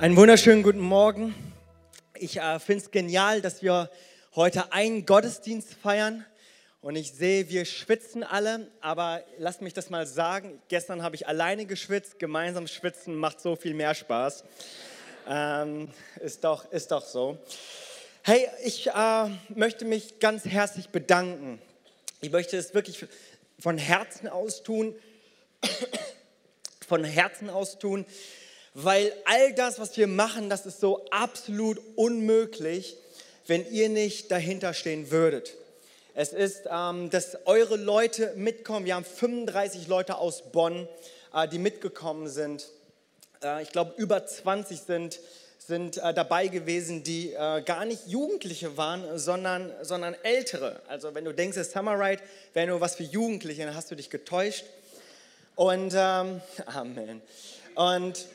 Einen wunderschönen guten Morgen. Ich äh, finde es genial, dass wir heute einen Gottesdienst feiern. Und ich sehe, wir schwitzen alle, aber lasst mich das mal sagen. Gestern habe ich alleine geschwitzt. Gemeinsam schwitzen macht so viel mehr Spaß. Ähm, ist, doch, ist doch so. Hey, ich äh, möchte mich ganz herzlich bedanken. Ich möchte es wirklich von Herzen aus tun. von Herzen aus tun weil all das, was wir machen, das ist so absolut unmöglich, wenn ihr nicht dahinter stehen würdet. Es ist, ähm, dass eure Leute mitkommen. Wir haben 35 Leute aus Bonn, äh, die mitgekommen sind. Äh, ich glaube, über 20 sind, sind äh, dabei gewesen, die äh, gar nicht Jugendliche waren, sondern, sondern Ältere. Also wenn du denkst, das Summer Ride wäre nur was für Jugendliche, dann hast du dich getäuscht. Und ähm, Amen. Und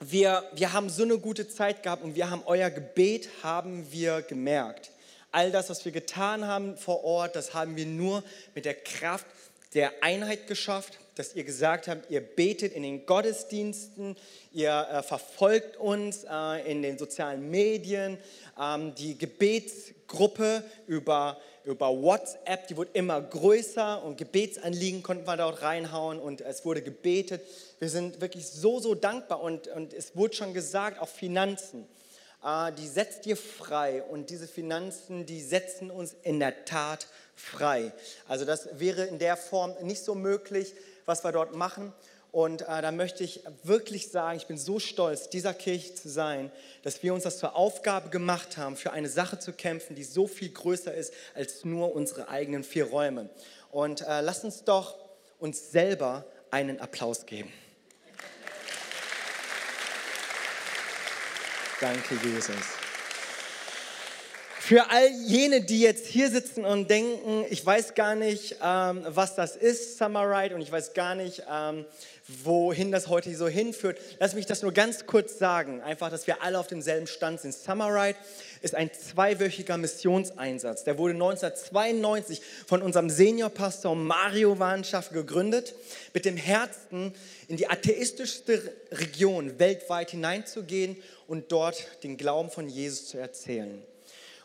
wir, wir haben so eine gute Zeit gehabt und wir haben euer Gebet haben wir gemerkt. All das, was wir getan haben vor Ort, das haben wir nur mit der Kraft der Einheit geschafft, dass ihr gesagt habt, ihr betet in den Gottesdiensten, ihr äh, verfolgt uns äh, in den sozialen Medien, ähm, die Gebetsgruppe über über WhatsApp, die wurde immer größer und Gebetsanliegen konnten wir dort reinhauen und es wurde gebetet. Wir sind wirklich so, so dankbar und, und es wurde schon gesagt, auch Finanzen, äh, die setzt dir frei und diese Finanzen, die setzen uns in der Tat frei. Also das wäre in der Form nicht so möglich, was wir dort machen. Und äh, da möchte ich wirklich sagen, ich bin so stolz, dieser Kirche zu sein, dass wir uns das zur Aufgabe gemacht haben, für eine Sache zu kämpfen, die so viel größer ist als nur unsere eigenen vier Räume. Und äh, lasst uns doch uns selber einen Applaus geben. Danke, Jesus. Für all jene, die jetzt hier sitzen und denken, ich weiß gar nicht, ähm, was das ist, Summer Ride, und ich weiß gar nicht, ähm, wohin das heute so hinführt. Lass mich das nur ganz kurz sagen, einfach, dass wir alle auf demselben Stand sind. Summer Ride ist ein zweiwöchiger Missionseinsatz. Der wurde 1992 von unserem Seniorpastor Mario Warnschaff gegründet, mit dem Herzen in die atheistischste Region weltweit hineinzugehen und dort den Glauben von Jesus zu erzählen.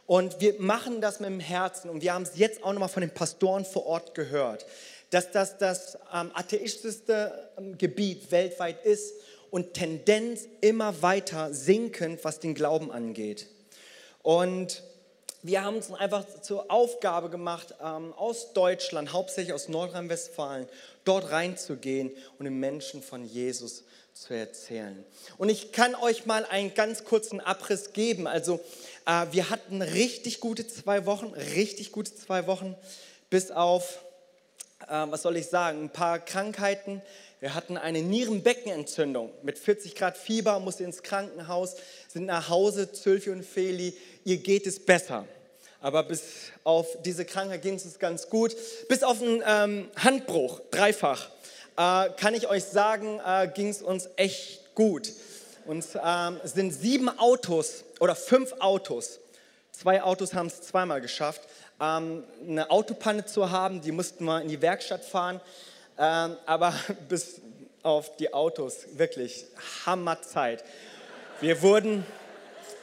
Und wir machen das mit dem Herzen und wir haben es jetzt auch nochmal von den Pastoren vor Ort gehört, dass das das ähm, atheistischste ähm, Gebiet weltweit ist und Tendenz immer weiter sinkend, was den Glauben angeht. Und wir haben uns einfach zur Aufgabe gemacht, ähm, aus Deutschland, hauptsächlich aus Nordrhein-Westfalen, dort reinzugehen und den Menschen von Jesus zu erzählen. Und ich kann euch mal einen ganz kurzen Abriss geben. Also äh, wir hatten richtig gute zwei Wochen, richtig gute zwei Wochen, bis auf, äh, was soll ich sagen, ein paar Krankheiten. Wir hatten eine Nierenbeckenentzündung mit 40 Grad Fieber, musste ins Krankenhaus, sind nach Hause, Zülfi und Feli, ihr geht es besser. Aber bis auf diese Krankheit ging es uns ganz gut. Bis auf einen ähm, Handbruch, dreifach, äh, kann ich euch sagen, äh, ging es uns echt gut. Und ähm, sind sieben Autos oder fünf Autos. Zwei Autos haben es zweimal geschafft, ähm, eine Autopanne zu haben. Die mussten wir in die Werkstatt fahren. Ähm, aber bis auf die Autos, wirklich Hammerzeit. Wir wurden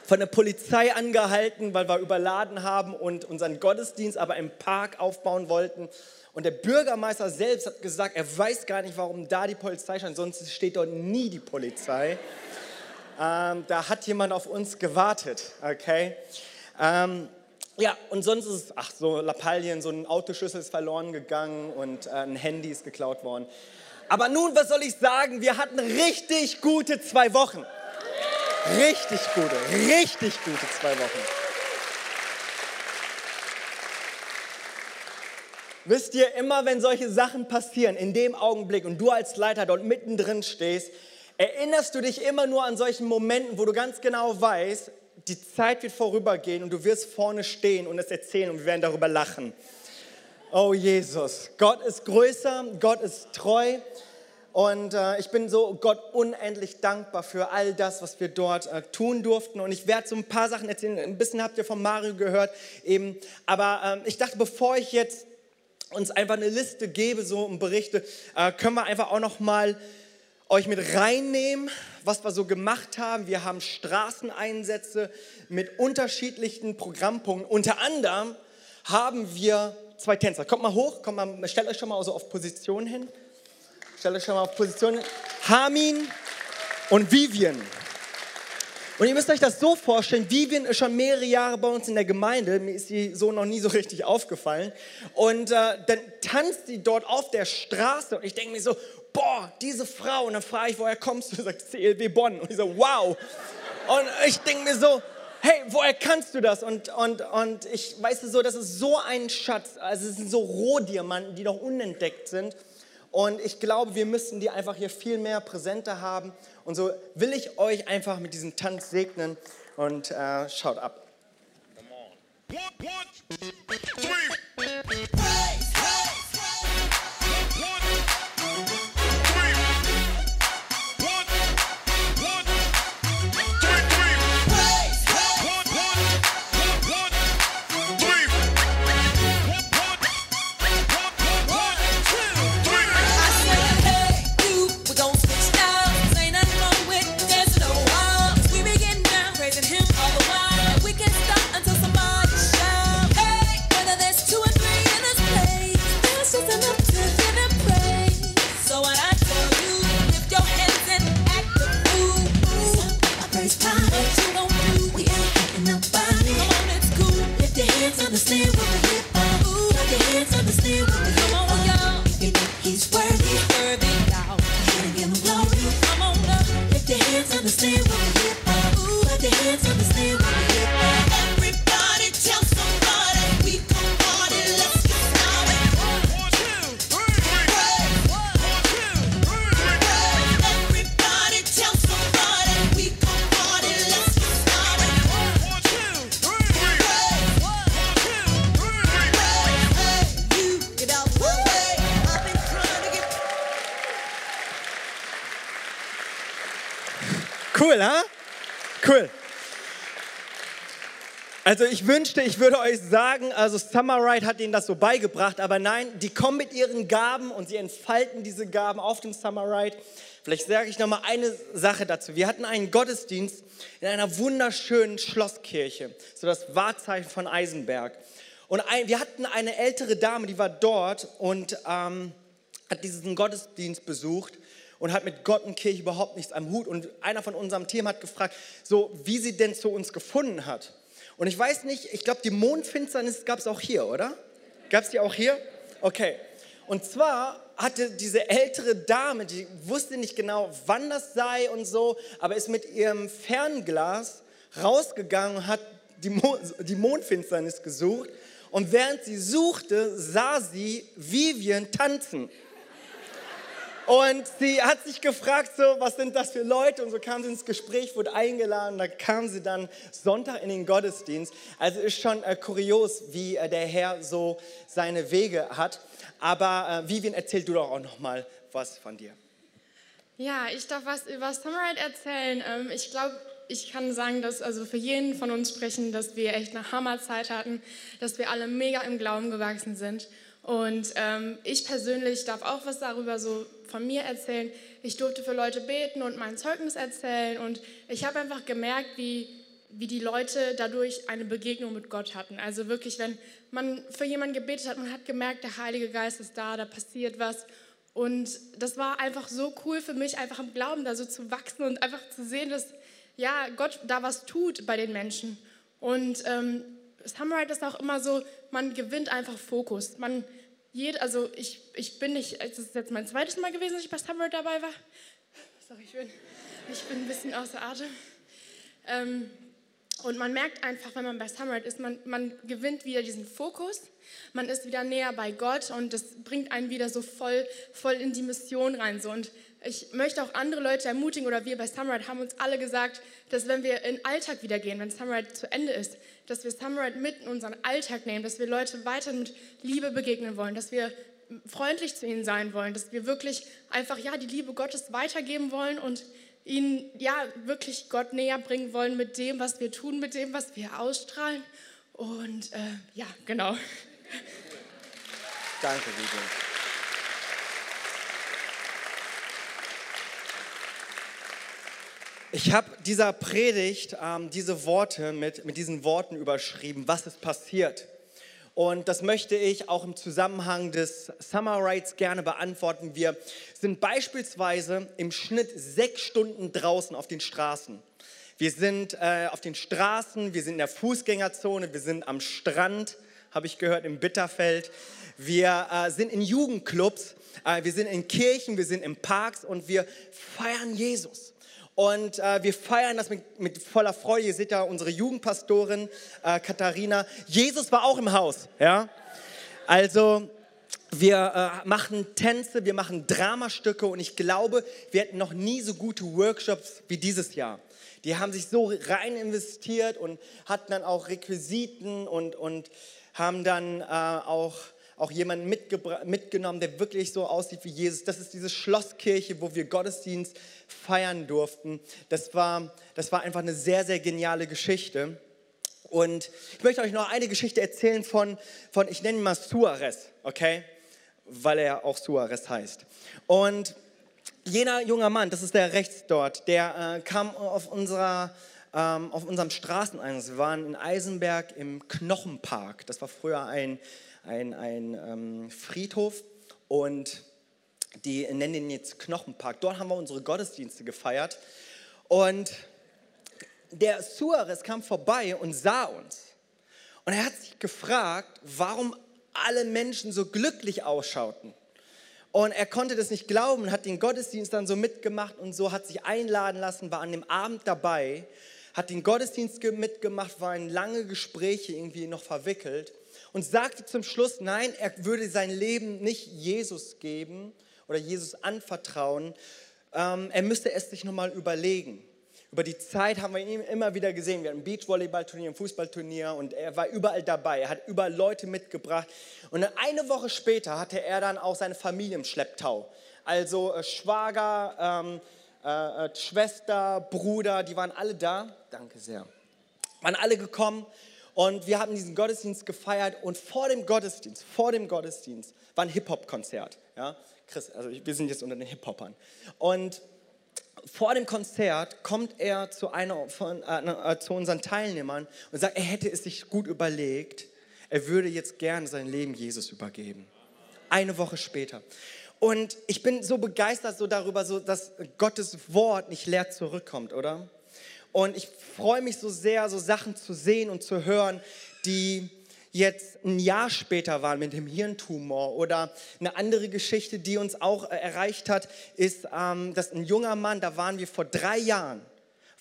von der Polizei angehalten, weil wir überladen haben und unseren Gottesdienst aber im Park aufbauen wollten. Und der Bürgermeister selbst hat gesagt, er weiß gar nicht, warum da die Polizei stand, sonst steht dort nie die Polizei. Ähm, da hat jemand auf uns gewartet, okay? Ähm, ja, und sonst ist ach, so Lappalien, so ein Autoschlüssel ist verloren gegangen und äh, ein Handy ist geklaut worden. Aber nun, was soll ich sagen? Wir hatten richtig gute zwei Wochen. Richtig gute, richtig gute zwei Wochen. Wisst ihr, immer wenn solche Sachen passieren, in dem Augenblick und du als Leiter dort mittendrin stehst, erinnerst du dich immer nur an solchen Momenten, wo du ganz genau weißt, die Zeit wird vorübergehen und du wirst vorne stehen und es erzählen und wir werden darüber lachen. Oh Jesus, Gott ist größer, Gott ist treu und äh, ich bin so Gott unendlich dankbar für all das, was wir dort äh, tun durften. Und ich werde so ein paar Sachen erzählen. Ein bisschen habt ihr von Mario gehört eben. Aber ähm, ich dachte, bevor ich jetzt uns einfach eine Liste gebe, so und berichte, äh, können wir einfach auch noch mal euch mit reinnehmen, was wir so gemacht haben. Wir haben Straßeneinsätze mit unterschiedlichen Programmpunkten. Unter anderem haben wir zwei Tänzer. Kommt mal hoch, kommt mal, stellt euch schon mal so auf Position hin. Stellt euch schon mal auf Position hin. Hamin und Vivian. Und ihr müsst euch das so vorstellen, Vivian ist schon mehrere Jahre bei uns in der Gemeinde, mir ist sie so noch nie so richtig aufgefallen. Und äh, dann tanzt sie dort auf der Straße und ich denke mir so, boah, diese Frau. Und dann frage ich, woher kommst du? Sie sagt, CLW Bonn. Und ich so, wow. Und ich denke mir so, hey, woher kannst du das? Und, und, und ich weiß so, das ist so ein Schatz. Also es sind so Rohdiamanten, die noch unentdeckt sind. Und ich glaube, wir müssen die einfach hier viel mehr präsenter haben. Und so will ich euch einfach mit diesem Tanz segnen und äh, schaut ab. Come on. One, one, three. Also ich wünschte, ich würde euch sagen, also Summer Ride hat ihnen das so beigebracht, aber nein, die kommen mit ihren Gaben und sie entfalten diese Gaben auf dem Summer Ride. Vielleicht sage ich noch mal eine Sache dazu. Wir hatten einen Gottesdienst in einer wunderschönen Schlosskirche, so das Wahrzeichen von Eisenberg. Und ein, wir hatten eine ältere Dame, die war dort und ähm, hat diesen Gottesdienst besucht und hat mit Gott und Kirche überhaupt nichts am Hut. Und einer von unserem Team hat gefragt, so wie sie denn zu uns gefunden hat. Und ich weiß nicht, ich glaube, die Mondfinsternis gab es auch hier, oder? Gab es die auch hier? Okay. Und zwar hatte diese ältere Dame, die wusste nicht genau, wann das sei und so, aber ist mit ihrem Fernglas rausgegangen und hat die, Mo die Mondfinsternis gesucht. Und während sie suchte, sah sie Vivian tanzen. Und sie hat sich gefragt, so, was sind das für Leute? Und so kam sie ins Gespräch, wurde eingeladen. Da kam sie dann Sonntag in den Gottesdienst. Also ist schon äh, kurios, wie äh, der Herr so seine Wege hat. Aber äh, Vivian, erzähl du doch auch noch mal was von dir. Ja, ich darf was über Summerite erzählen. Ähm, ich glaube, ich kann sagen, dass also für jeden von uns sprechen, dass wir echt eine Hammerzeit hatten, dass wir alle mega im Glauben gewachsen sind. Und ähm, ich persönlich darf auch was darüber so von mir erzählen. Ich durfte für Leute beten und mein Zeugnis erzählen. Und ich habe einfach gemerkt, wie, wie die Leute dadurch eine Begegnung mit Gott hatten. Also wirklich, wenn man für jemanden gebetet hat, man hat gemerkt, der Heilige Geist ist da, da passiert was. Und das war einfach so cool für mich, einfach im Glauben da so zu wachsen und einfach zu sehen, dass ja, Gott da was tut bei den Menschen. Und ähm, Samurai ist auch immer so, man gewinnt einfach Fokus. Man, jed, also ich, ich bin nicht, es ist jetzt mein zweites Mal gewesen, dass ich bei Samurai dabei war. Sorry, ich bin, ich bin ein bisschen außer Atem. Ähm, und man merkt einfach, wenn man bei Samurai ist, man, man gewinnt wieder diesen Fokus, man ist wieder näher bei Gott und das bringt einen wieder so voll, voll in die Mission rein. So. Und ich möchte auch andere Leute ermutigen, oder wir bei Samurai haben uns alle gesagt, dass wenn wir in den Alltag wieder gehen, wenn Samurai zu Ende ist, dass wir Samurai mit in unseren Alltag nehmen, dass wir Leute weiter mit Liebe begegnen wollen, dass wir freundlich zu ihnen sein wollen, dass wir wirklich einfach ja die Liebe Gottes weitergeben wollen und ihnen ja wirklich Gott näher bringen wollen mit dem, was wir tun, mit dem, was wir ausstrahlen. Und äh, ja, genau. Danke, Vivian. Ich habe dieser Predigt ähm, diese Worte mit, mit diesen Worten überschrieben, was ist passiert. Und das möchte ich auch im Zusammenhang des Summer Rides gerne beantworten. Wir sind beispielsweise im Schnitt sechs Stunden draußen auf den Straßen. Wir sind äh, auf den Straßen, wir sind in der Fußgängerzone, wir sind am Strand, habe ich gehört, im Bitterfeld. Wir äh, sind in Jugendclubs, äh, wir sind in Kirchen, wir sind in Parks und wir feiern Jesus. Und äh, wir feiern das mit, mit, voller Freude. Ihr seht da unsere Jugendpastorin äh, Katharina. Jesus war auch im Haus. Ja? Also wir äh, machen Tänze, wir machen Dramastücke und ich glaube, wir hatten noch nie so gute Workshops wie dieses Jahr. Die haben sich so rein investiert und hatten dann auch Requisiten und, und haben dann äh, auch auch jemanden mitgenommen, der wirklich so aussieht wie Jesus. Das ist diese Schlosskirche, wo wir Gottesdienst feiern durften. Das war, das war einfach eine sehr, sehr geniale Geschichte. Und ich möchte euch noch eine Geschichte erzählen von, von ich nenne ihn mal Suarez, okay? Weil er auch Suarez heißt. Und jener junger Mann, das ist der rechts dort, der äh, kam auf, unserer, ähm, auf unserem Straßeneinsatz. Wir waren in Eisenberg im Knochenpark. Das war früher ein, ein, ein ähm, Friedhof und die nennen ihn jetzt Knochenpark. Dort haben wir unsere Gottesdienste gefeiert und der Suarez kam vorbei und sah uns. Und er hat sich gefragt, warum alle Menschen so glücklich ausschauten. Und er konnte das nicht glauben, hat den Gottesdienst dann so mitgemacht und so, hat sich einladen lassen, war an dem Abend dabei, hat den Gottesdienst mitgemacht, war in lange Gespräche irgendwie noch verwickelt und sagte zum Schluss, nein, er würde sein Leben nicht Jesus geben oder Jesus anvertrauen. Ähm, er müsste es sich nochmal überlegen. Über die Zeit haben wir ihn immer wieder gesehen. Wir hatten ein Beachvolleyballturnier, ein Fußballturnier und er war überall dabei. Er hat überall Leute mitgebracht. Und eine Woche später hatte er dann auch seine Familie im Schlepptau. Also äh, Schwager, ähm, äh, äh Schwester, Bruder, die waren alle da. Danke sehr. Waren alle gekommen und wir haben diesen Gottesdienst gefeiert und vor dem Gottesdienst, vor dem Gottesdienst war ein Hip-Hop-Konzert. Ja? Chris, also wir sind jetzt unter den Hip-Hopern. Und vor dem Konzert kommt er zu, einer von, äh, zu unseren Teilnehmern und sagt, er hätte es sich gut überlegt, er würde jetzt gerne sein Leben Jesus übergeben. Eine Woche später. Und ich bin so begeistert so darüber, so, dass Gottes Wort nicht leer zurückkommt, oder? Und ich freue mich so sehr, so Sachen zu sehen und zu hören, die jetzt ein Jahr später waren mit dem Hirntumor. Oder eine andere Geschichte, die uns auch äh, erreicht hat, ist, ähm, dass ein junger Mann, da waren wir vor drei Jahren,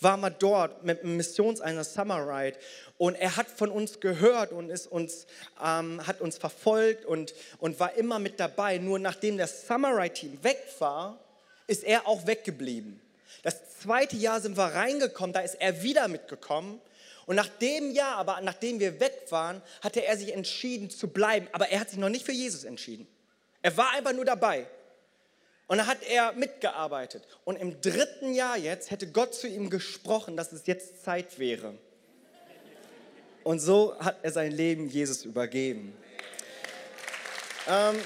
waren wir dort mit einem Missionseinsatz Summer Ride und er hat von uns gehört und ist uns, ähm, hat uns verfolgt und, und war immer mit dabei. Nur nachdem das Summer Ride Team weg war, ist er auch weggeblieben. Das zweite Jahr sind wir reingekommen, da ist er wieder mitgekommen. Und nach dem Jahr, aber nachdem wir weg waren, hatte er sich entschieden zu bleiben. Aber er hat sich noch nicht für Jesus entschieden. Er war einfach nur dabei. Und dann hat er mitgearbeitet. Und im dritten Jahr jetzt hätte Gott zu ihm gesprochen, dass es jetzt Zeit wäre. Und so hat er sein Leben Jesus übergeben. Ähm,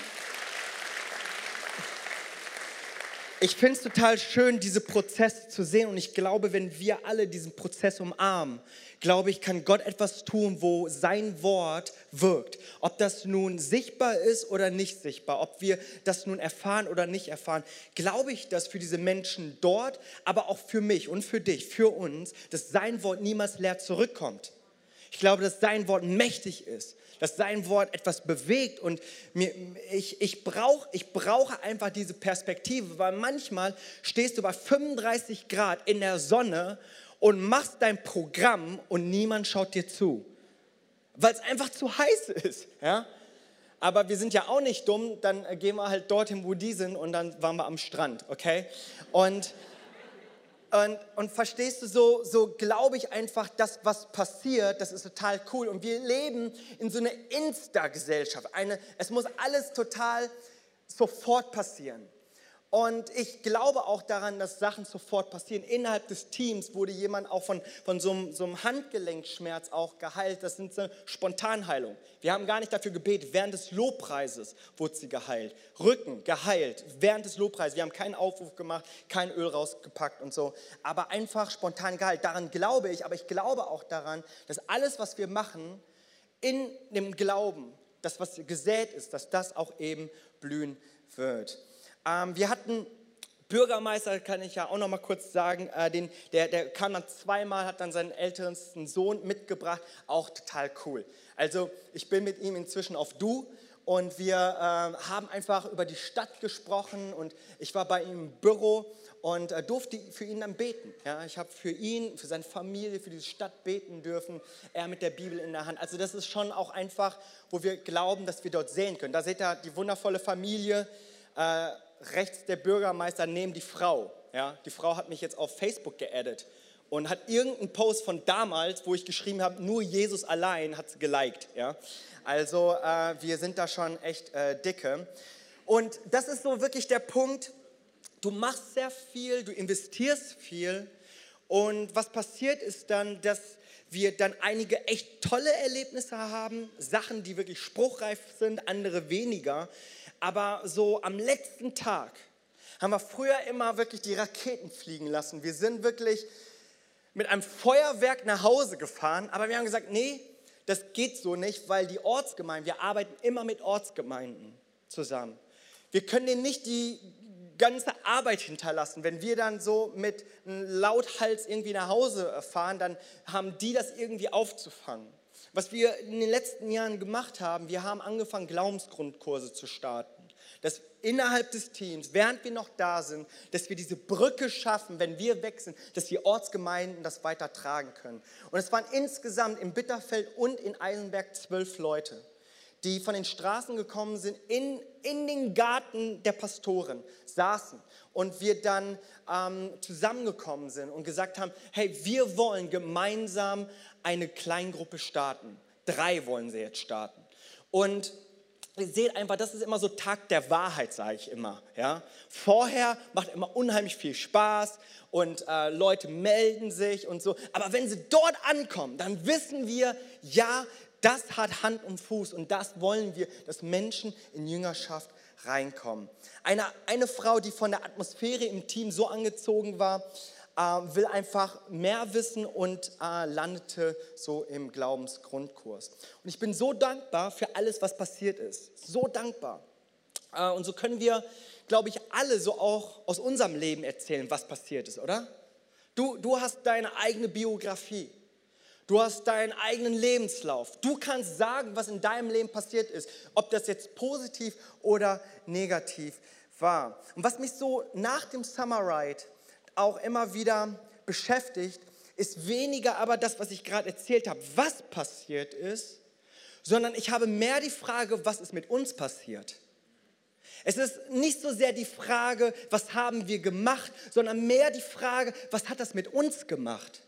ich finde es total schön, diese Prozesse zu sehen. Und ich glaube, wenn wir alle diesen Prozess umarmen, glaube ich, kann Gott etwas tun, wo sein Wort wirkt. Ob das nun sichtbar ist oder nicht sichtbar, ob wir das nun erfahren oder nicht erfahren, glaube ich, dass für diese Menschen dort, aber auch für mich und für dich, für uns, dass sein Wort niemals leer zurückkommt. Ich glaube, dass sein Wort mächtig ist dass sein Wort etwas bewegt und mir, ich, ich, brauch, ich brauche einfach diese Perspektive, weil manchmal stehst du bei 35 Grad in der Sonne und machst dein Programm und niemand schaut dir zu, weil es einfach zu heiß ist. Ja? Aber wir sind ja auch nicht dumm, dann gehen wir halt dorthin, wo die sind und dann waren wir am Strand, okay? Und und, und verstehst du, so, so glaube ich einfach, dass was passiert, das ist total cool. Und wir leben in so einer Insta-Gesellschaft. Eine, es muss alles total sofort passieren. Und ich glaube auch daran, dass Sachen sofort passieren. Innerhalb des Teams wurde jemand auch von, von so, einem, so einem Handgelenkschmerz auch geheilt. Das sind so Spontanheilungen. Wir haben gar nicht dafür gebetet. Während des Lobpreises wurde sie geheilt. Rücken geheilt. Während des Lobpreises. Wir haben keinen Aufruf gemacht, kein Öl rausgepackt und so. Aber einfach spontan geheilt. Daran glaube ich. Aber ich glaube auch daran, dass alles, was wir machen, in dem Glauben, das, was gesät ist, dass das auch eben blühen wird. Ähm, wir hatten Bürgermeister, kann ich ja auch noch mal kurz sagen, äh, den, der, der kam dann zweimal, hat dann seinen ältesten Sohn mitgebracht, auch total cool. Also ich bin mit ihm inzwischen auf Du und wir äh, haben einfach über die Stadt gesprochen und ich war bei ihm im Büro und äh, durfte für ihn dann beten. Ja, ich habe für ihn, für seine Familie, für diese Stadt beten dürfen, er mit der Bibel in der Hand. Also das ist schon auch einfach, wo wir glauben, dass wir dort sehen können. Da seht ihr die wundervolle Familie, äh, rechts der Bürgermeister neben die Frau. Ja? Die Frau hat mich jetzt auf Facebook geaddet und hat irgendeinen Post von damals, wo ich geschrieben habe, nur Jesus allein, hat sie geliked. Ja? Also äh, wir sind da schon echt äh, dicke. Und das ist so wirklich der Punkt, du machst sehr viel, du investierst viel und was passiert ist dann, dass wir dann einige echt tolle Erlebnisse haben, Sachen, die wirklich spruchreif sind, andere weniger aber so am letzten Tag haben wir früher immer wirklich die Raketen fliegen lassen. Wir sind wirklich mit einem Feuerwerk nach Hause gefahren, aber wir haben gesagt, nee, das geht so nicht, weil die Ortsgemeinden, wir arbeiten immer mit Ortsgemeinden zusammen. Wir können denen nicht die ganze Arbeit hinterlassen. Wenn wir dann so mit einem Lauthals irgendwie nach Hause fahren, dann haben die das irgendwie aufzufangen. Was wir in den letzten Jahren gemacht haben, wir haben angefangen, Glaubensgrundkurse zu starten dass innerhalb des Teams, während wir noch da sind, dass wir diese Brücke schaffen, wenn wir weg sind, dass die Ortsgemeinden das weiter tragen können. Und es waren insgesamt in Bitterfeld und in Eisenberg zwölf Leute, die von den Straßen gekommen sind, in, in den Garten der Pastoren saßen und wir dann ähm, zusammengekommen sind und gesagt haben, hey, wir wollen gemeinsam eine Kleingruppe starten. Drei wollen sie jetzt starten. Und ihr seht einfach, das ist immer so Tag der Wahrheit, sage ich immer. Ja? Vorher macht immer unheimlich viel Spaß und äh, Leute melden sich und so. Aber wenn sie dort ankommen, dann wissen wir, ja, das hat Hand und Fuß und das wollen wir, dass Menschen in Jüngerschaft reinkommen. Eine, eine Frau, die von der Atmosphäre im Team so angezogen war, äh, will einfach mehr wissen und äh, landete so im Glaubensgrundkurs. Und ich bin so dankbar für alles, was passiert ist. So dankbar. Äh, und so können wir, glaube ich, alle so auch aus unserem Leben erzählen, was passiert ist, oder? Du, du hast deine eigene Biografie. Du hast deinen eigenen Lebenslauf. Du kannst sagen, was in deinem Leben passiert ist, ob das jetzt positiv oder negativ war. Und was mich so nach dem Summer Ride auch immer wieder beschäftigt, ist weniger aber das, was ich gerade erzählt habe, was passiert ist, sondern ich habe mehr die Frage, was ist mit uns passiert. Es ist nicht so sehr die Frage, was haben wir gemacht, sondern mehr die Frage, was hat das mit uns gemacht.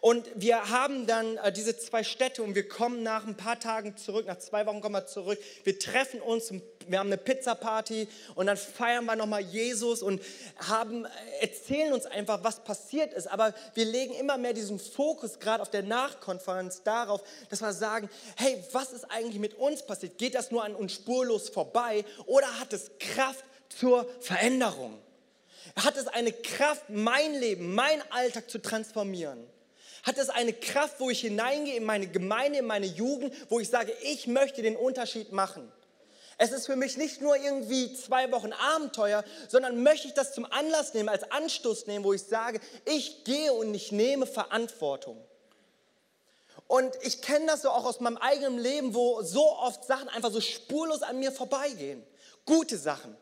Und wir haben dann äh, diese zwei Städte und wir kommen nach ein paar Tagen zurück, nach zwei Wochen kommen wir zurück. Wir treffen uns, wir haben eine Pizza-Party und dann feiern wir nochmal Jesus und haben, äh, erzählen uns einfach, was passiert ist. Aber wir legen immer mehr diesen Fokus, gerade auf der Nachkonferenz, darauf, dass wir sagen, hey, was ist eigentlich mit uns passiert? Geht das nur an uns spurlos vorbei oder hat es Kraft zur Veränderung? Hat es eine Kraft, mein Leben, mein Alltag zu transformieren? Hat es eine Kraft, wo ich hineingehe in meine Gemeinde, in meine Jugend, wo ich sage, ich möchte den Unterschied machen? Es ist für mich nicht nur irgendwie zwei Wochen Abenteuer, sondern möchte ich das zum Anlass nehmen, als Anstoß nehmen, wo ich sage, ich gehe und ich nehme Verantwortung. Und ich kenne das so auch aus meinem eigenen Leben, wo so oft Sachen einfach so spurlos an mir vorbeigehen. Gute Sachen,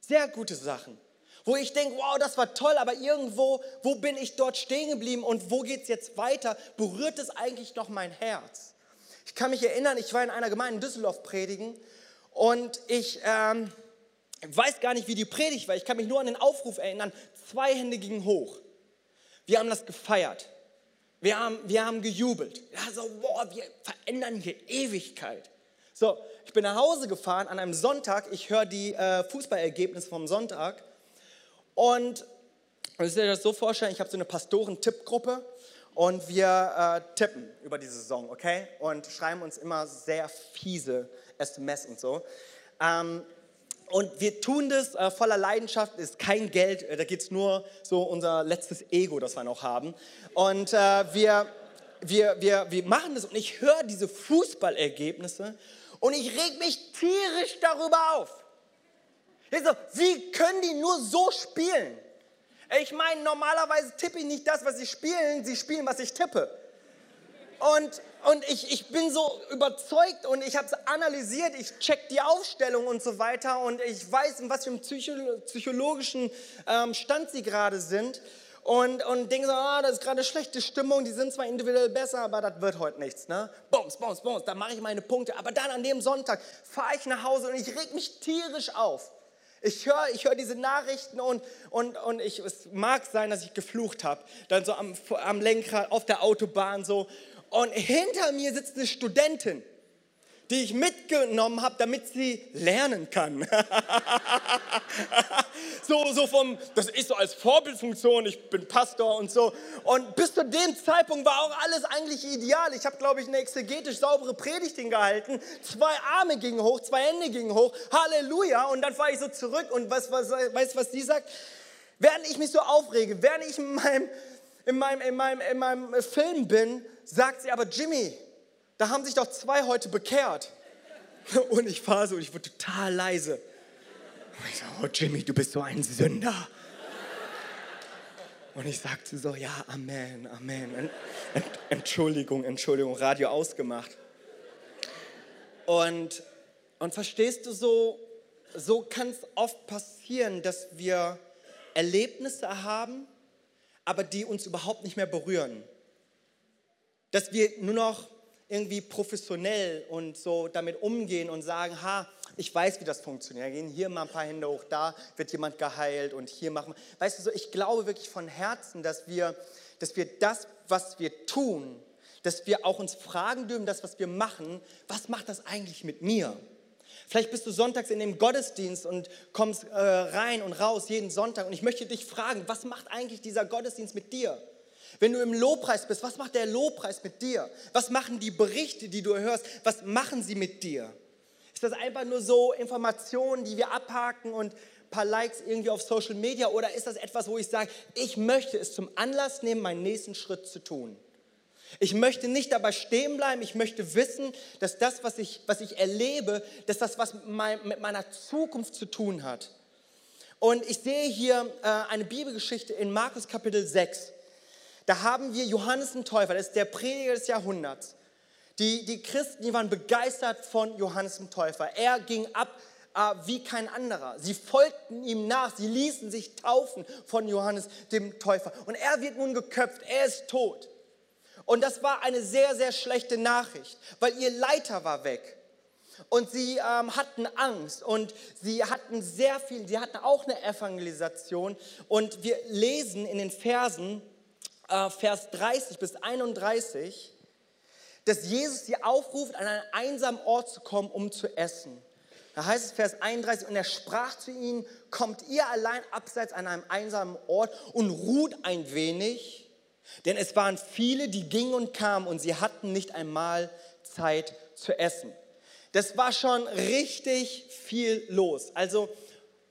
sehr gute Sachen wo ich denke, wow, das war toll, aber irgendwo, wo bin ich dort stehen geblieben und wo geht es jetzt weiter? Berührt es eigentlich noch mein Herz? Ich kann mich erinnern, ich war in einer Gemeinde in Düsseldorf predigen und ich ähm, weiß gar nicht, wie die Predigt war. Ich kann mich nur an den Aufruf erinnern. Zwei Hände gingen hoch. Wir haben das gefeiert. Wir haben, wir haben gejubelt. Ja, so, wir verändern hier Ewigkeit. So, ich bin nach Hause gefahren an einem Sonntag. Ich höre die äh, Fußballergebnisse vom Sonntag. Und ihr müsst euch das so vorstellen, ich habe so eine Pastoren-Tippgruppe und wir äh, tippen über die Saison, okay? Und schreiben uns immer sehr fiese SMS und so. Ähm, und wir tun das äh, voller Leidenschaft, ist kein Geld, äh, da geht es nur so unser letztes Ego, das wir noch haben. Und äh, wir, wir, wir, wir machen das und ich höre diese Fußballergebnisse und ich reg mich tierisch darüber auf. Ich so, wie können die nur so spielen? Ich meine, normalerweise tippe ich nicht das, was sie spielen, sie spielen, was ich tippe. Und, und ich, ich bin so überzeugt und ich habe es analysiert, ich check die Aufstellung und so weiter und ich weiß, in was für einem psychologischen ähm, Stand sie gerade sind. Und, und denke so, ah, das ist gerade schlechte Stimmung, die sind zwar individuell besser, aber das wird heute nichts. Ne? Bums, bums, bums, da mache ich meine Punkte. Aber dann an dem Sonntag fahre ich nach Hause und ich reg mich tierisch auf. Ich höre ich hör diese Nachrichten und, und, und ich, es mag sein, dass ich geflucht habe. Dann so am, am Lenkrad auf der Autobahn so. Und hinter mir sitzt eine Studentin, die ich mitgenommen habe, damit sie lernen kann. so, so vom, das ist so als Vorbildfunktion, ich bin Pastor und so. Und bis zu dem Zeitpunkt war auch alles eigentlich ideal. Ich habe, glaube ich, eine exegetisch saubere Predigt hingehalten. Zwei Arme gingen hoch, zwei Hände gingen hoch. Halleluja. Und dann fahre ich so zurück und weißt du, was, was, was sie sagt? Während ich mich so aufrege, während ich in meinem, in meinem, in meinem, in meinem Film bin, sagt sie aber, Jimmy, da haben sich doch zwei heute bekehrt. Und ich fahre so ich wurde total leise. Und ich sage, oh Jimmy, du bist so ein Sünder. Und ich sagte so, ja, Amen, Amen. Entschuldigung, Entschuldigung, Radio ausgemacht. Und, und verstehst du so, so kann es oft passieren, dass wir Erlebnisse haben, aber die uns überhaupt nicht mehr berühren. Dass wir nur noch irgendwie professionell und so damit umgehen und sagen, ha, ich weiß, wie das funktioniert. Gehen hier mal ein paar Hände hoch, da wird jemand geheilt und hier machen. Weißt du so, ich glaube wirklich von Herzen, dass wir, dass wir das, was wir tun, dass wir auch uns fragen dürfen, das, was wir machen, was macht das eigentlich mit mir? Vielleicht bist du sonntags in dem Gottesdienst und kommst äh, rein und raus jeden Sonntag und ich möchte dich fragen, was macht eigentlich dieser Gottesdienst mit dir? Wenn du im Lobpreis bist, was macht der Lobpreis mit dir? Was machen die Berichte, die du hörst? Was machen sie mit dir? Ist das einfach nur so Informationen, die wir abhaken und ein paar Likes irgendwie auf Social Media? Oder ist das etwas, wo ich sage, ich möchte es zum Anlass nehmen, meinen nächsten Schritt zu tun? Ich möchte nicht dabei stehen bleiben. Ich möchte wissen, dass das, was ich, was ich erlebe, dass das was mit meiner Zukunft zu tun hat. Und ich sehe hier äh, eine Bibelgeschichte in Markus Kapitel 6. Da haben wir Johannes den Täufer, das ist der Prediger des Jahrhunderts. Die, die Christen, die waren begeistert von Johannes dem Täufer. Er ging ab äh, wie kein anderer. Sie folgten ihm nach, sie ließen sich taufen von Johannes dem Täufer. Und er wird nun geköpft, er ist tot. Und das war eine sehr, sehr schlechte Nachricht, weil ihr Leiter war weg. Und sie ähm, hatten Angst und sie hatten sehr viel, sie hatten auch eine Evangelisation. Und wir lesen in den Versen, Vers 30 bis 31, dass Jesus sie aufruft, an einen einsamen Ort zu kommen, um zu essen. Da heißt es Vers 31, und er sprach zu ihnen, kommt ihr allein abseits an einem einsamen Ort und ruht ein wenig, denn es waren viele, die gingen und kamen und sie hatten nicht einmal Zeit zu essen. Das war schon richtig viel los. Also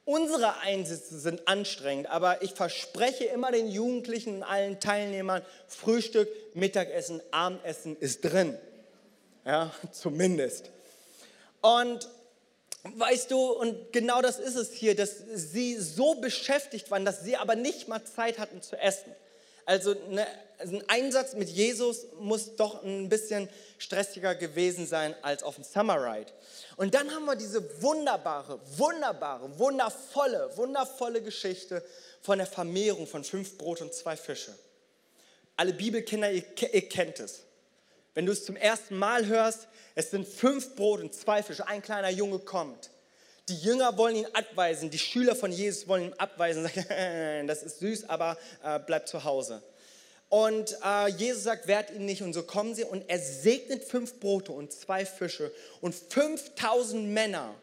Unsere Einsätze sind anstrengend, aber ich verspreche immer den Jugendlichen und allen Teilnehmern, Frühstück, Mittagessen, Abendessen ist drin. Ja, zumindest. Und weißt du, und genau das ist es hier, dass sie so beschäftigt waren, dass sie aber nicht mal Zeit hatten zu essen. Also eine, ein Einsatz mit Jesus muss doch ein bisschen stressiger gewesen sein als auf dem Summer Ride. Und dann haben wir diese wunderbare, wunderbare, wundervolle, wundervolle Geschichte von der Vermehrung von fünf Brot und zwei Fische. Alle Bibelkinder, ihr, ihr kennt es. Wenn du es zum ersten Mal hörst, es sind fünf Brot und zwei Fische, ein kleiner Junge kommt. Die Jünger wollen ihn abweisen, die Schüler von Jesus wollen ihn abweisen, sagen, das ist süß, aber äh, bleib zu Hause. Und äh, Jesus sagt, wehrt ihn nicht. Und so kommen sie und er segnet fünf Brote und zwei Fische. Und 5000 Männer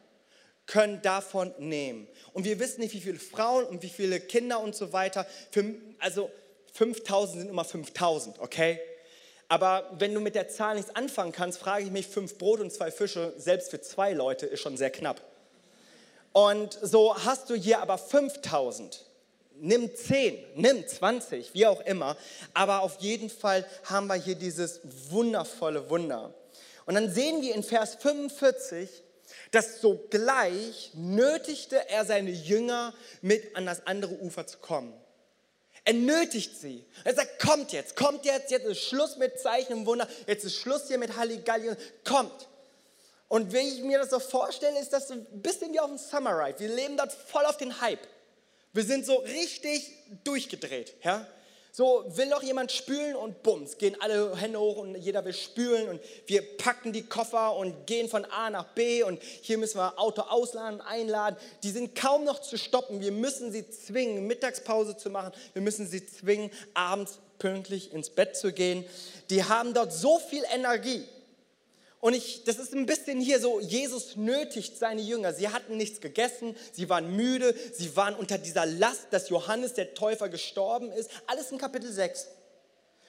können davon nehmen. Und wir wissen nicht, wie viele Frauen und wie viele Kinder und so weiter. Also 5000 sind immer 5000, okay? Aber wenn du mit der Zahl nichts anfangen kannst, frage ich mich, fünf Brote und zwei Fische, selbst für zwei Leute, ist schon sehr knapp. Und so hast du hier aber 5000 nimm 10, nimm 20, wie auch immer. Aber auf jeden Fall haben wir hier dieses wundervolle Wunder. Und dann sehen wir in Vers 45, dass sogleich nötigte er seine Jünger mit an das andere Ufer zu kommen. Er nötigt sie. Er sagt, kommt jetzt, kommt jetzt, jetzt ist Schluss mit Zeichen und Wunder, jetzt ist Schluss hier mit Halligalli, kommt. Und wenn ich mir das so vorstelle, ist das so ein bisschen wie auf dem Summer Ride. Wir leben dort voll auf den Hype. Wir sind so richtig durchgedreht. Ja? So will noch jemand spülen und bums, gehen alle Hände hoch und jeder will spülen und wir packen die Koffer und gehen von A nach B und hier müssen wir Auto ausladen, einladen. Die sind kaum noch zu stoppen. Wir müssen sie zwingen, Mittagspause zu machen. Wir müssen sie zwingen, abends pünktlich ins Bett zu gehen. Die haben dort so viel Energie. Und ich, das ist ein bisschen hier so, Jesus nötigt seine Jünger. Sie hatten nichts gegessen, sie waren müde, sie waren unter dieser Last, dass Johannes der Täufer gestorben ist. Alles in Kapitel 6.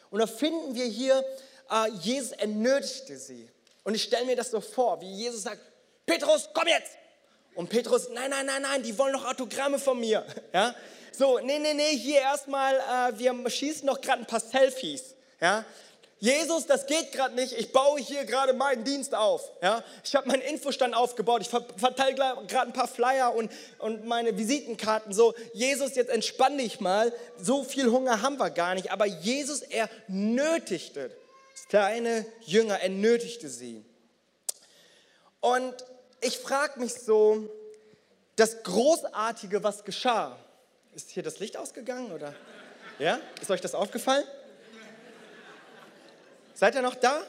Und da finden wir hier, äh, Jesus ernötigte sie. Und ich stelle mir das so vor, wie Jesus sagt, Petrus, komm jetzt. Und Petrus, nein, nein, nein, nein, die wollen noch Autogramme von mir. Ja? So, nee, nee, nee, hier erstmal, äh, wir schießen noch gerade ein paar Selfies. Ja? Jesus, das geht gerade nicht, ich baue hier gerade meinen Dienst auf. Ja? Ich habe meinen Infostand aufgebaut, ich verteile gerade ein paar Flyer und, und meine Visitenkarten. So, Jesus, jetzt entspann dich mal, so viel Hunger haben wir gar nicht. Aber Jesus, er nötigte seine Jünger, er nötigte sie. Und ich frage mich so, das Großartige, was geschah, ist hier das Licht ausgegangen oder? Ja? Ist euch das aufgefallen? Seid ihr noch da?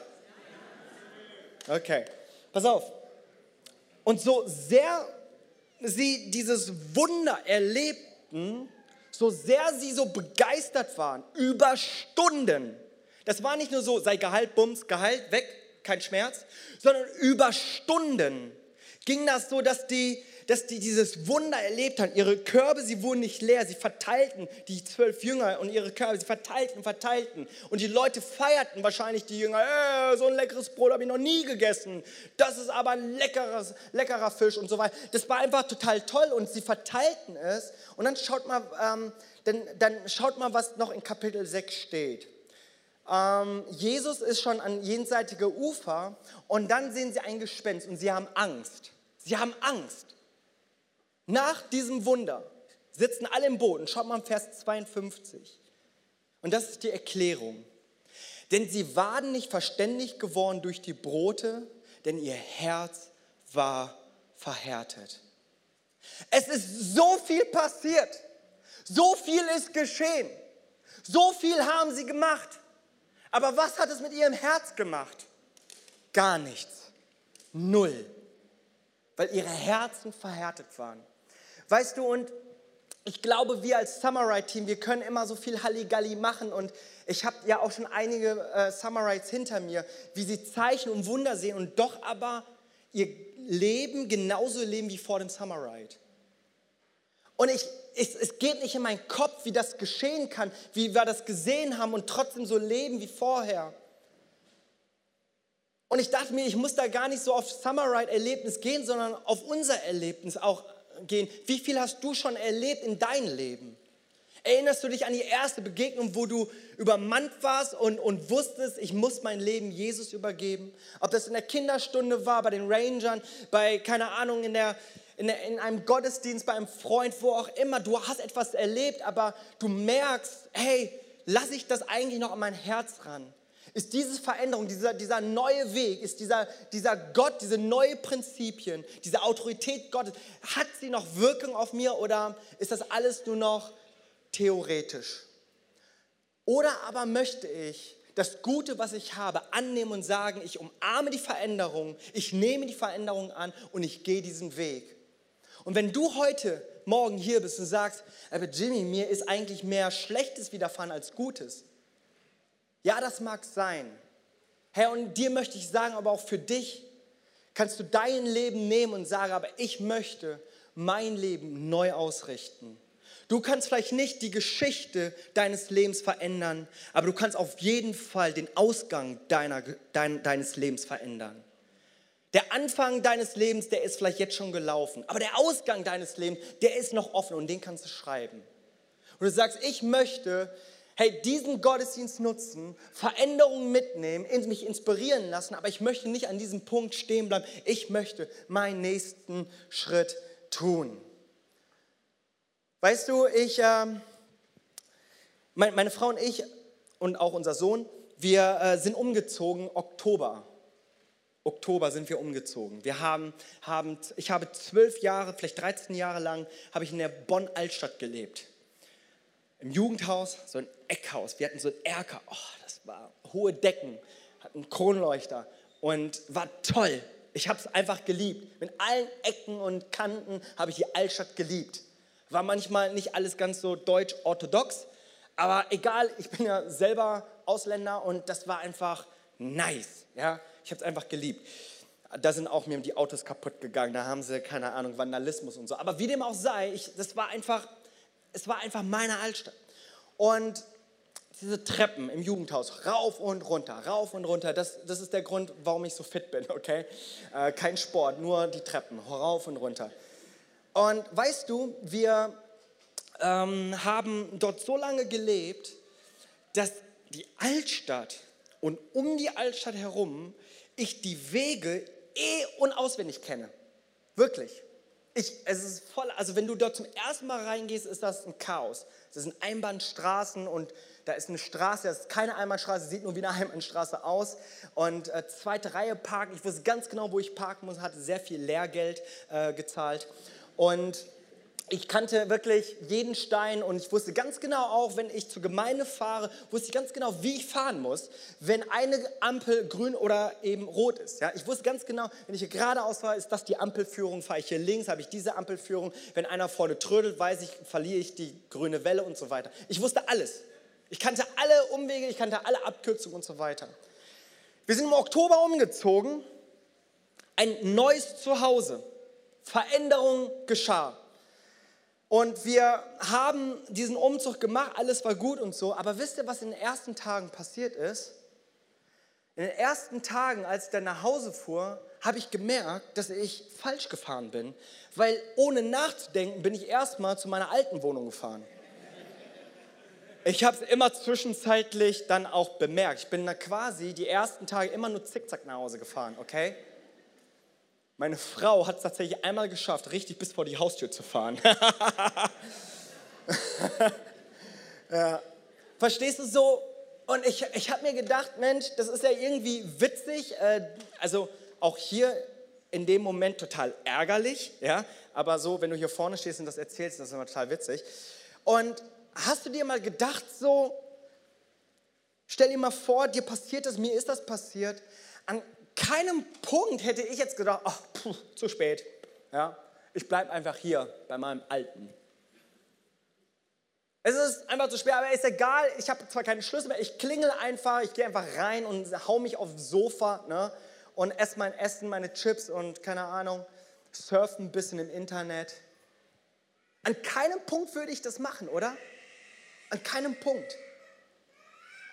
Okay, pass auf. Und so sehr sie dieses Wunder erlebten, so sehr sie so begeistert waren, über Stunden. Das war nicht nur so, sei Gehalt, Bums, Gehalt, weg, kein Schmerz, sondern über Stunden ging das so, dass die dass die dieses Wunder erlebt haben. Ihre Körbe, sie wurden nicht leer, sie verteilten, die zwölf Jünger und ihre Körbe, sie verteilten, verteilten. Und die Leute feierten wahrscheinlich die Jünger, äh, so ein leckeres Brot habe ich noch nie gegessen. Das ist aber ein leckeres, leckerer Fisch und so weiter. Das war einfach total toll und sie verteilten es. Und dann schaut mal, ähm, dann, dann schaut mal, was noch in Kapitel 6 steht. Ähm, Jesus ist schon an jenseitige Ufer und dann sehen sie ein Gespenst und sie haben Angst. Sie haben Angst. Nach diesem Wunder sitzen alle im Boden. Schaut mal Vers 52. Und das ist die Erklärung. Denn sie waren nicht verständig geworden durch die Brote, denn ihr Herz war verhärtet. Es ist so viel passiert. So viel ist geschehen. So viel haben sie gemacht. Aber was hat es mit ihrem Herz gemacht? Gar nichts. Null. Weil ihre Herzen verhärtet waren. Weißt du, und ich glaube, wir als Samurai-Team, wir können immer so viel Halligalli machen und ich habe ja auch schon einige äh, Samurites hinter mir, wie sie Zeichen und Wunder sehen und doch aber ihr Leben genauso leben wie vor dem Summerite. Und ich, ich, es geht nicht in meinen Kopf, wie das geschehen kann, wie wir das gesehen haben und trotzdem so leben wie vorher. Und ich dachte mir, ich muss da gar nicht so auf Summerite-Erlebnis gehen, sondern auf unser Erlebnis auch gehen. Wie viel hast du schon erlebt in deinem Leben? Erinnerst du dich an die erste Begegnung, wo du übermannt warst und, und wusstest, ich muss mein Leben Jesus übergeben? Ob das in der Kinderstunde war, bei den Rangern, bei, keine Ahnung, in, der, in, der, in einem Gottesdienst, bei einem Freund, wo auch immer. Du hast etwas erlebt, aber du merkst, hey, lasse ich das eigentlich noch an mein Herz ran? Ist diese Veränderung, dieser, dieser neue Weg, ist dieser, dieser Gott, diese neue Prinzipien, diese Autorität Gottes, hat sie noch Wirkung auf mir oder ist das alles nur noch theoretisch? Oder aber möchte ich das Gute, was ich habe, annehmen und sagen, ich umarme die Veränderung, ich nehme die Veränderung an und ich gehe diesen Weg. Und wenn du heute Morgen hier bist und sagst, aber Jimmy, mir ist eigentlich mehr Schlechtes widerfahren als Gutes, Ja, das mag sein. Herr, und dir möchte ich sagen, aber auch für dich kannst du dein Leben nehmen und sagen, aber ich möchte mein Leben neu ausrichten. Du kannst vielleicht nicht die Geschichte deines Lebens verändern, aber du kannst auf jeden Fall den Ausgang deiner, dein, deines Lebens verändern. Der Anfang deines Lebens, der ist vielleicht jetzt schon gelaufen, aber der Ausgang deines Lebens, der ist noch offen und den kannst du schreiben. Und du sagst, ich möchte, hey, diesen Gottesdienst nutzen, Veränderungen mitnehmen, mich inspirieren lassen, aber ich möchte nicht an diesem Punkt stehen bleiben. Ich möchte meinen nächsten Schritt tun. Weißt du, ich, äh, meine, Frau und ich und auch unser Sohn, wir äh, sind umgezogen Oktober. Oktober sind wir umgezogen. Wir haben, haben, ich habe zwölf Jahre, vielleicht 13 Jahre lang, habe ich in der Bonn-Altstadt gelebt. Im Jugendhaus, so ein Eckhaus. Wir hatten so ein Erker. Oh, das war hohe Decken, hatten Kronleuchter und war toll. Ich habe es einfach geliebt. Mit allen Ecken und Kanten habe ich die Altstadt geliebt. War manchmal nicht alles ganz so deutsch-orthodox, aber egal, ich bin ja selber Ausländer und das war einfach nice. Ja? Ich habe es einfach geliebt. Da sind auch mir die Autos kaputt gegangen, da haben sie, keine Ahnung, Vandalismus und so. Aber wie dem auch sei, ich, das war einfach, es war einfach meine Altstadt. Und diese Treppen im Jugendhaus, rauf und runter, rauf und runter, das, das ist der Grund, warum ich so fit bin, okay? Äh, kein Sport, nur die Treppen, rauf und runter. Und weißt du, wir ähm, haben dort so lange gelebt, dass die Altstadt und um die Altstadt herum ich die Wege eh und auswendig kenne. Wirklich. Ich, es ist voll, also wenn du dort zum ersten Mal reingehst, ist das ein Chaos. Das sind Einbahnstraßen und da ist eine Straße, das ist keine Einbahnstraße, sieht nur wie eine Einbahnstraße aus. Und äh, zweite Reihe parken, ich wusste ganz genau, wo ich parken muss, hatte sehr viel Lehrgeld äh, gezahlt. Und ich kannte wirklich jeden Stein und ich wusste ganz genau auch, wenn ich zur Gemeinde fahre, wusste ich ganz genau, wie ich fahren muss, wenn eine Ampel grün oder eben rot ist. Ja, ich wusste ganz genau, wenn ich hier geradeaus fahre, ist das die Ampelführung, fahre ich hier links, habe ich diese Ampelführung. Wenn einer vorne trödelt, weiß ich, verliere ich die grüne Welle und so weiter. Ich wusste alles. Ich kannte alle Umwege, ich kannte alle Abkürzungen und so weiter. Wir sind im Oktober umgezogen, ein neues Zuhause. Veränderung geschah. Und wir haben diesen Umzug gemacht, alles war gut und so. Aber wisst ihr, was in den ersten Tagen passiert ist? In den ersten Tagen, als ich dann nach Hause fuhr, habe ich gemerkt, dass ich falsch gefahren bin. Weil ohne nachzudenken bin ich erstmal zu meiner alten Wohnung gefahren. Ich habe es immer zwischenzeitlich dann auch bemerkt. Ich bin da quasi die ersten Tage immer nur zickzack nach Hause gefahren, okay? Meine Frau hat es tatsächlich einmal geschafft, richtig bis vor die Haustür zu fahren. ja. Verstehst du so? Und ich, ich habe mir gedacht, Mensch, das ist ja irgendwie witzig. Äh, also auch hier in dem Moment total ärgerlich, ja. Aber so, wenn du hier vorne stehst und das erzählst, das ist immer total witzig. Und hast du dir mal gedacht, so, stell dir mal vor, dir passiert das, mir ist das passiert. An keinem Punkt hätte ich jetzt gedacht, ach, puh, zu spät. Ja, ich bleibe einfach hier bei meinem Alten. Es ist einfach zu spät, aber ist egal. Ich habe zwar keine Schlüssel mehr, ich klingel einfach, ich gehe einfach rein und hau mich aufs Sofa ne, und esse mein Essen, meine Chips und keine Ahnung, surfe ein bisschen im Internet. An keinem Punkt würde ich das machen, oder? An keinem Punkt.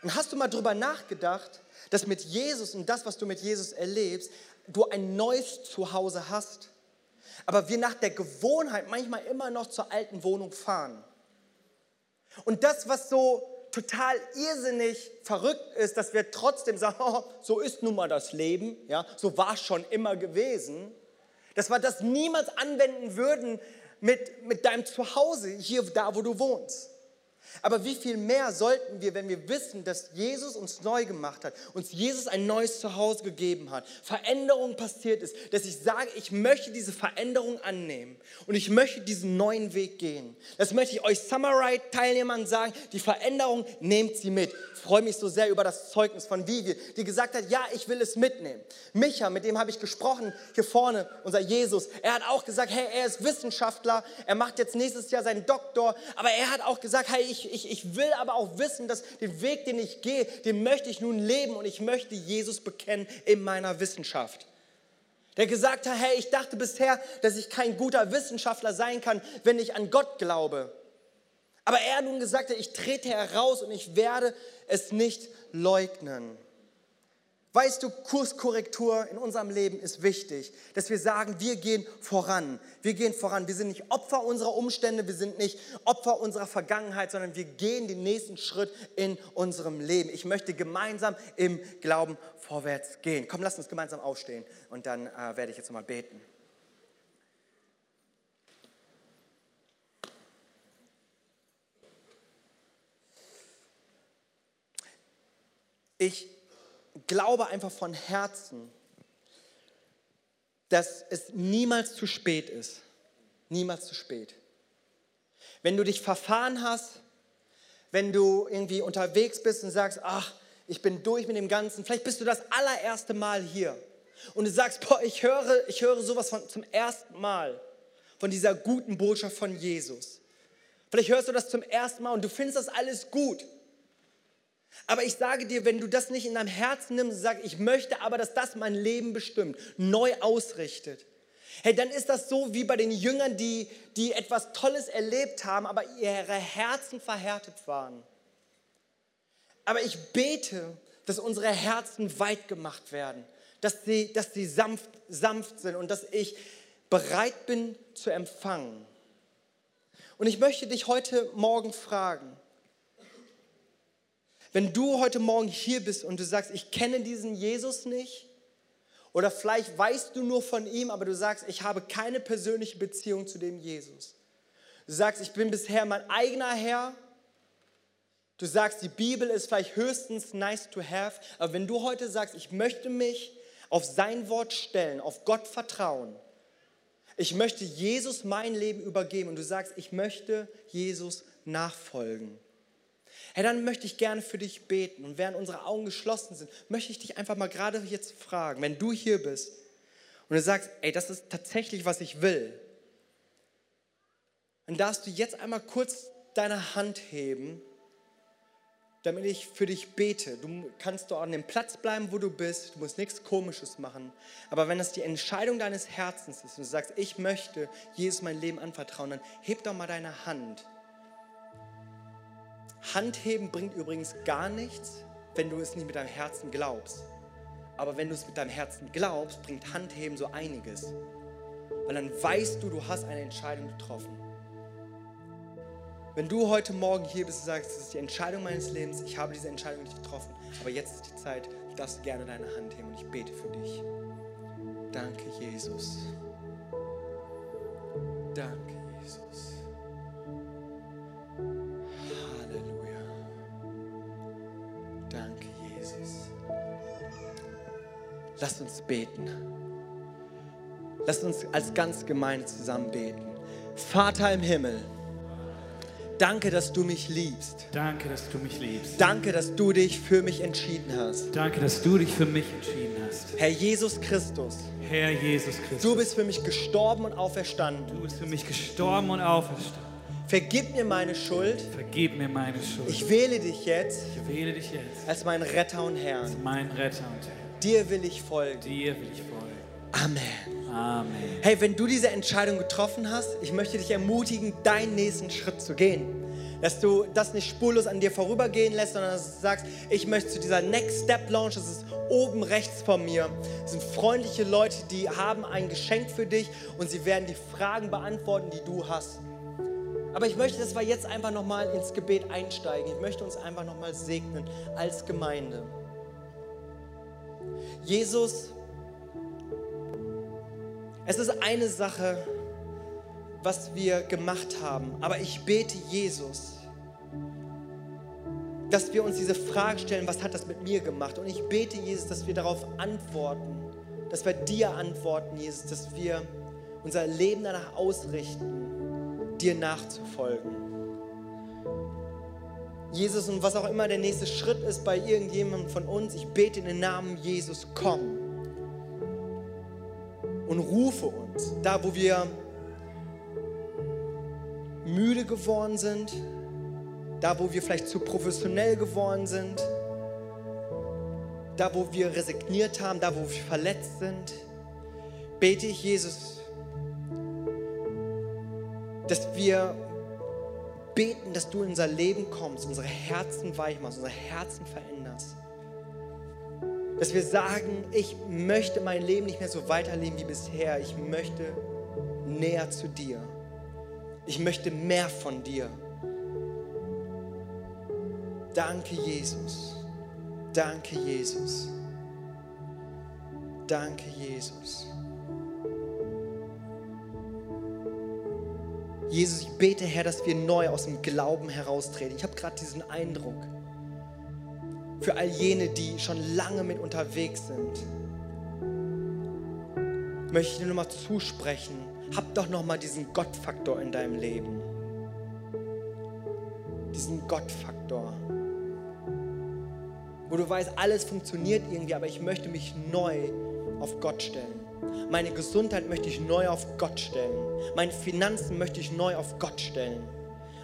Und hast du mal drüber nachgedacht, dass mit Jesus und das, was du mit Jesus erlebst, du ein neues Zuhause hast. Aber wir nach der Gewohnheit manchmal immer noch zur alten Wohnung fahren. Und das, was so total irrsinnig verrückt ist, dass wir trotzdem sagen, oh, so ist nun mal das Leben, ja, so war es schon immer gewesen, dass wir das niemals anwenden würden mit, mit deinem Zuhause, hier da, wo du wohnst. Aber wie viel mehr sollten wir, wenn wir wissen, dass Jesus uns neu gemacht hat, uns Jesus ein neues Zuhause gegeben hat, Veränderung passiert ist, dass ich sage, ich möchte diese Veränderung annehmen und ich möchte diesen neuen Weg gehen. Das möchte ich euch Summerite-Teilnehmern sagen, die Veränderung nehmt sie mit. Ich freue mich so sehr über das Zeugnis von Vivi, die gesagt hat, ja, ich will es mitnehmen. Micha, mit dem habe ich gesprochen, hier vorne, unser Jesus, er hat auch gesagt, hey, er ist Wissenschaftler, er macht jetzt nächstes Jahr seinen Doktor, aber er hat auch gesagt, hey, ich ich, ich, ich will aber auch wissen, dass den Weg, den ich gehe, den möchte ich nun leben und ich möchte Jesus bekennen in meiner Wissenschaft. Der gesagt hat, hey, ich dachte bisher, dass ich kein guter Wissenschaftler sein kann, wenn ich an Gott glaube. Aber er nun gesagt hat, ich trete heraus und ich werde es nicht leugnen. Weißt du, Kurskorrektur in unserem Leben ist wichtig, dass wir sagen, wir gehen voran. Wir gehen voran. Wir sind nicht Opfer unserer Umstände, wir sind nicht Opfer unserer Vergangenheit, sondern wir gehen den nächsten Schritt in unserem Leben. Ich möchte gemeinsam im Glauben vorwärts gehen. Komm, lass uns gemeinsam aufstehen und dann äh, werde ich jetzt nochmal beten. Ich glaube einfach von Herzen, dass es niemals zu spät ist. Niemals zu spät. Wenn du dich verfahren hast, wenn du irgendwie unterwegs bist und sagst, ach, ich bin durch mit dem Ganzen, vielleicht bist du das allererste Mal hier und du sagst, boah, ich höre, ich höre sowas von, zum ersten Mal von dieser guten Botschaft von Jesus. Vielleicht hörst du das zum ersten Mal und du findest das alles gut. Aber ich sage dir, wenn du das nicht in deinem Herzen nimmst und sagst, ich möchte aber, dass das mein Leben bestimmt, neu ausrichtet, hey, dann ist das so wie bei den Jüngern, die, die etwas Tolles erlebt haben, aber ihre Herzen verhärtet waren. Aber ich bete, dass unsere Herzen weit gemacht werden, dass sie, dass sie sanft, sanft sind und dass ich bereit bin zu empfangen. Und ich möchte dich heute Morgen fragen, wenn du heute Morgen hier bist und du sagst, ich kenne diesen Jesus nicht, oder vielleicht weißt du nur von ihm, aber du sagst, ich habe keine persönliche Beziehung zu dem Jesus. Du sagst, ich bin bisher mein eigener Herr. Du sagst, die Bibel ist vielleicht höchstens nice to have, aber wenn du heute sagst, ich möchte mich auf sein Wort stellen, auf Gott vertrauen, ich möchte Jesus mein Leben übergeben und du sagst, ich möchte Jesus nachfolgen, Hey, dann möchte ich gerne für dich beten. Und während unsere Augen geschlossen sind, möchte ich dich einfach mal gerade jetzt fragen, wenn du hier bist und du sagst, ey, das ist tatsächlich, was ich will, dann darfst du jetzt einmal kurz deine Hand heben, damit ich für dich bete. Du kannst doch an dem Platz bleiben, wo du bist. Du musst nichts Komisches machen. Aber wenn das die Entscheidung deines Herzens ist und du sagst, ich möchte Jesus mein Leben anvertrauen, dann heb doch mal deine Hand. Handheben bringt übrigens gar nichts, wenn du es nicht mit deinem Herzen glaubst. Aber wenn du es mit deinem Herzen glaubst, bringt Handheben so einiges. Weil dann weißt du, du hast eine Entscheidung getroffen. Wenn du heute Morgen hier bist und sagst, das ist die Entscheidung meines Lebens, ich habe diese Entscheidung nicht getroffen, aber jetzt ist die Zeit, du darfst gerne deine Hand heben und ich bete für dich. Danke, Jesus. Danke, Jesus. Lasst uns beten. Lasst uns als ganz Gemeinde zusammen beten. Vater im Himmel, danke, dass du mich liebst. Danke, dass du mich liebst. Danke, dass du dich für mich entschieden hast. Danke, dass du dich für mich entschieden hast. Herr Jesus Christus, Herr Jesus Christus. du bist für mich gestorben und auferstanden. Du bist für mich gestorben und auferstanden. Vergib mir meine Schuld. Vergib mir meine Schuld. Ich wähle dich jetzt Ich wähle dich jetzt als meinen Retter und als Herrn. mein Retter und Herr. Dir will ich folgen. Dir will ich folgen. Amen. Amen. Hey, wenn du diese Entscheidung getroffen hast, ich möchte dich ermutigen, deinen nächsten Schritt zu gehen. Dass du das nicht spurlos an dir vorübergehen lässt, sondern dass du sagst, ich möchte zu dieser Next Step Launch, das ist oben rechts von mir. Das sind freundliche Leute, die haben ein Geschenk für dich und sie werden die Fragen beantworten, die du hast. Aber ich möchte, dass wir jetzt einfach nochmal ins Gebet einsteigen. Ich möchte uns einfach nochmal segnen als Gemeinde. Jesus, es ist eine Sache, was wir gemacht haben, aber ich bete Jesus, dass wir uns diese Frage stellen, was hat das mit mir gemacht? Und ich bete Jesus, dass wir darauf antworten, dass wir dir antworten, Jesus, dass wir unser Leben danach ausrichten, dir nachzufolgen. Jesus und was auch immer der nächste Schritt ist bei irgendjemandem von uns, ich bete in den Namen Jesus, komm und rufe uns, da wo wir müde geworden sind, Da, wo wir vielleicht zu professionell geworden sind. Da, wo wir resigniert haben, da, wo wir verletzt sind. Bete ich, Jesus, dass wir beten, dass du in unser Leben kommst, unsere Herzen weich machst, unsere Herzen veränderst. Dass wir sagen, ich möchte mein Leben nicht mehr so weiterleben wie bisher. Ich möchte näher zu dir. Ich möchte mehr von dir. Danke, Jesus. Danke, Jesus. Danke, Jesus. Jesus, ich bete, Herr, dass wir neu aus dem Glauben heraustreten. Ich habe gerade diesen Eindruck für all jene, die schon lange mit unterwegs sind. Möchte ich dir nochmal zusprechen, hab doch nochmal diesen Gottfaktor in deinem Leben. Diesen Gottfaktor. Wo du weißt, alles funktioniert irgendwie, aber ich möchte mich neu auf Gott stellen. Meine Gesundheit möchte ich neu auf Gott stellen. Meine Finanzen möchte ich neu auf Gott stellen.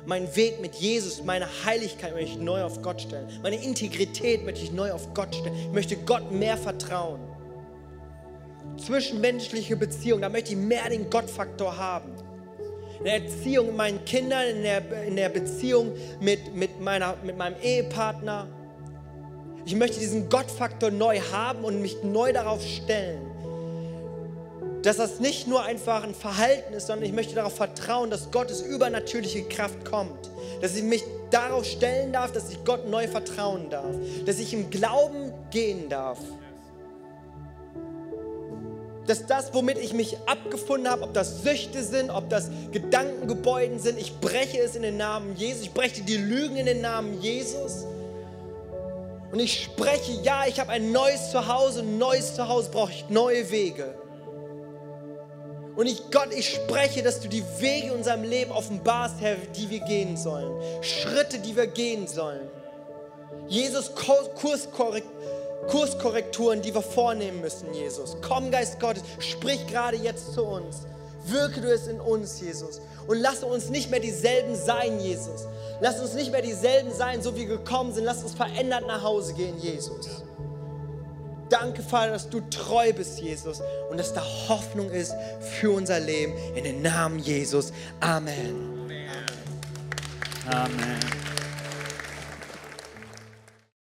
Mein Weg mit Jesus, meine Heiligkeit möchte ich neu auf Gott stellen. Meine Integrität möchte ich neu auf Gott stellen. Ich möchte Gott mehr vertrauen. Zwischenmenschliche Beziehungen, da möchte ich mehr den Gottfaktor haben. In der Erziehung mit meinen Kindern, in der, in der Beziehung mit, mit, meiner, mit meinem Ehepartner. Ich möchte diesen Gottfaktor neu haben und mich neu darauf stellen dass das nicht nur einfach ein Verhalten ist, sondern ich möchte darauf vertrauen, dass Gottes übernatürliche Kraft kommt. Dass ich mich darauf stellen darf, dass ich Gott neu vertrauen darf. Dass ich im Glauben gehen darf. Dass das, womit ich mich abgefunden habe, ob das Süchte sind, ob das Gedankengebäuden sind, ich breche es in den Namen Jesus. Ich breche die Lügen in den Namen Jesus. Und ich spreche, ja, ich habe ein neues Zuhause, ein neues Zuhause brauche ich neue Wege. Und ich, Gott, ich spreche, dass du die Wege in unserem Leben offenbarst, Herr, die wir gehen sollen. Schritte, die wir gehen sollen. Jesus, Kurskorrekt, Kurskorrekturen, die wir vornehmen müssen, Jesus. Komm, Geist Gottes, sprich gerade jetzt zu uns. Wirke du es in uns, Jesus. Und lass uns nicht mehr dieselben sein, Jesus. Lass uns nicht mehr dieselben sein, so wie wir gekommen sind. Lass uns verändert nach Hause gehen, Jesus. Danke, Vater, dass du treu bist, Jesus, und dass da Hoffnung ist für unser Leben. In den Namen Jesus. Amen. Amen.